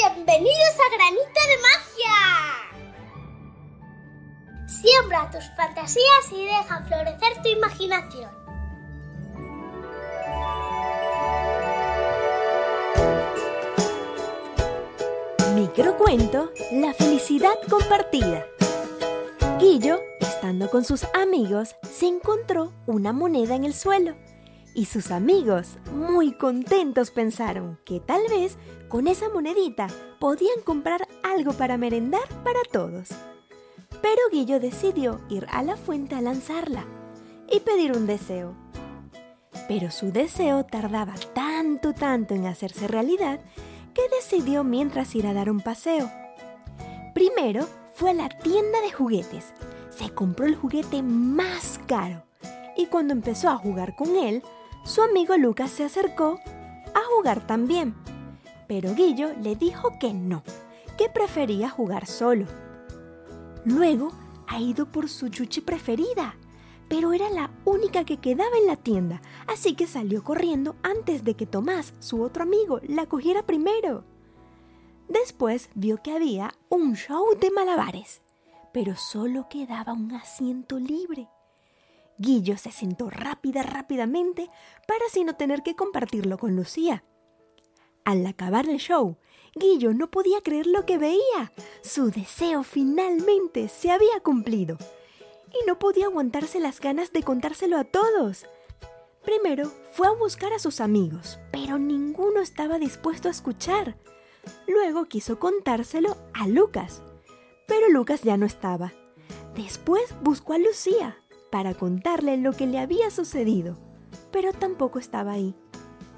Bienvenidos a Granito de Magia. Siembra tus fantasías y deja florecer tu imaginación. Microcuento La felicidad compartida. Guillo, estando con sus amigos, se encontró una moneda en el suelo y sus amigos, muy contentos, pensaron que tal vez con esa monedita podían comprar algo para merendar para todos. Pero Guillo decidió ir a la fuente a lanzarla y pedir un deseo. Pero su deseo tardaba tanto, tanto en hacerse realidad que decidió mientras ir a dar un paseo. Primero fue a la tienda de juguetes. Se compró el juguete más caro y cuando empezó a jugar con él, su amigo Lucas se acercó a jugar también, pero Guillo le dijo que no, que prefería jugar solo. Luego ha ido por su chuchi preferida, pero era la única que quedaba en la tienda, así que salió corriendo antes de que Tomás, su otro amigo, la cogiera primero. Después vio que había un show de malabares, pero solo quedaba un asiento libre. Guillo se sentó rápida, rápidamente, para así no tener que compartirlo con Lucía. Al acabar el show, Guillo no podía creer lo que veía. Su deseo finalmente se había cumplido. Y no podía aguantarse las ganas de contárselo a todos. Primero fue a buscar a sus amigos, pero ninguno estaba dispuesto a escuchar. Luego quiso contárselo a Lucas, pero Lucas ya no estaba. Después buscó a Lucía, para contarle lo que le había sucedido, pero tampoco estaba ahí.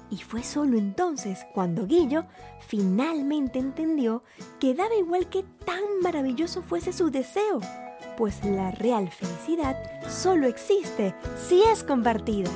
Y fue solo entonces cuando Guillo finalmente entendió que daba igual que tan maravilloso fuese su deseo, pues la real felicidad solo existe si es compartida.